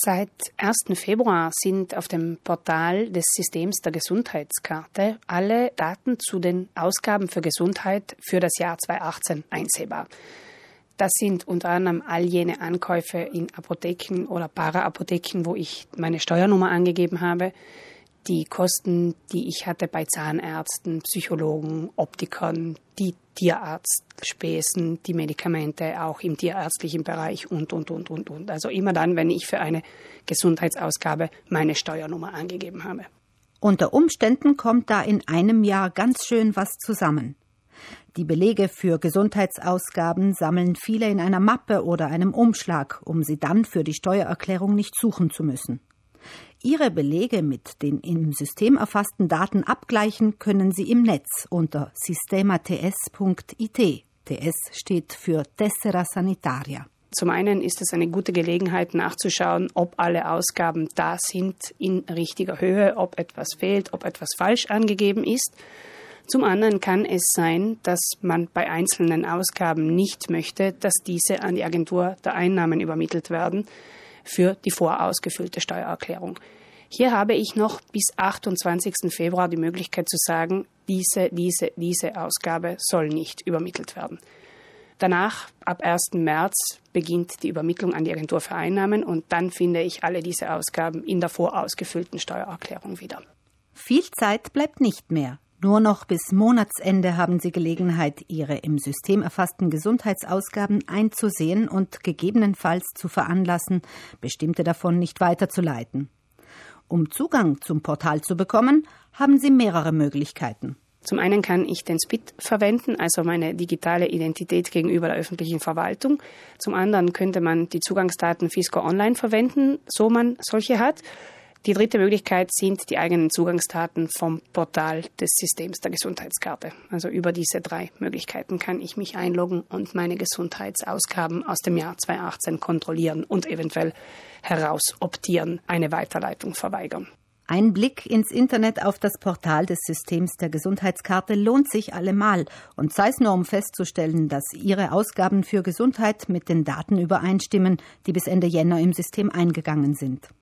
Seit 1. Februar sind auf dem Portal des Systems der Gesundheitskarte alle Daten zu den Ausgaben für Gesundheit für das Jahr 2018 einsehbar. Das sind unter anderem all jene Ankäufe in Apotheken oder Paraapotheken, wo ich meine Steuernummer angegeben habe, die Kosten, die ich hatte bei Zahnärzten, Psychologen, Optikern, die Tierarztspesen, die Medikamente auch im tierärztlichen Bereich und, und, und, und, und. Also immer dann, wenn ich für eine Gesundheitsausgabe meine Steuernummer angegeben habe. Unter Umständen kommt da in einem Jahr ganz schön was zusammen. Die Belege für Gesundheitsausgaben sammeln viele in einer Mappe oder einem Umschlag, um sie dann für die Steuererklärung nicht suchen zu müssen. Ihre Belege mit den im System erfassten Daten abgleichen können Sie im Netz unter sistemats.it. TS steht für Tessera Sanitaria. Zum einen ist es eine gute Gelegenheit nachzuschauen, ob alle Ausgaben da sind in richtiger Höhe, ob etwas fehlt, ob etwas falsch angegeben ist. Zum anderen kann es sein, dass man bei einzelnen Ausgaben nicht möchte, dass diese an die Agentur der Einnahmen übermittelt werden für die vorausgefüllte Steuererklärung. Hier habe ich noch bis 28. Februar die Möglichkeit zu sagen, diese, diese, diese Ausgabe soll nicht übermittelt werden. Danach, ab 1. März, beginnt die Übermittlung an die Agentur für Einnahmen und dann finde ich alle diese Ausgaben in der vorausgefüllten Steuererklärung wieder. Viel Zeit bleibt nicht mehr. Nur noch bis Monatsende haben Sie Gelegenheit, Ihre im System erfassten Gesundheitsausgaben einzusehen und gegebenenfalls zu veranlassen, bestimmte davon nicht weiterzuleiten. Um Zugang zum Portal zu bekommen, haben Sie mehrere Möglichkeiten. Zum einen kann ich den SPIT verwenden, also meine digitale Identität gegenüber der öffentlichen Verwaltung. Zum anderen könnte man die Zugangsdaten Fisco Online verwenden, so man solche hat. Die dritte Möglichkeit sind die eigenen Zugangsdaten vom Portal des Systems der Gesundheitskarte. Also über diese drei Möglichkeiten kann ich mich einloggen und meine Gesundheitsausgaben aus dem Jahr 2018 kontrollieren und eventuell herausoptieren, eine Weiterleitung verweigern. Ein Blick ins Internet auf das Portal des Systems der Gesundheitskarte lohnt sich allemal und sei es nur um festzustellen, dass Ihre Ausgaben für Gesundheit mit den Daten übereinstimmen, die bis Ende Jänner im System eingegangen sind.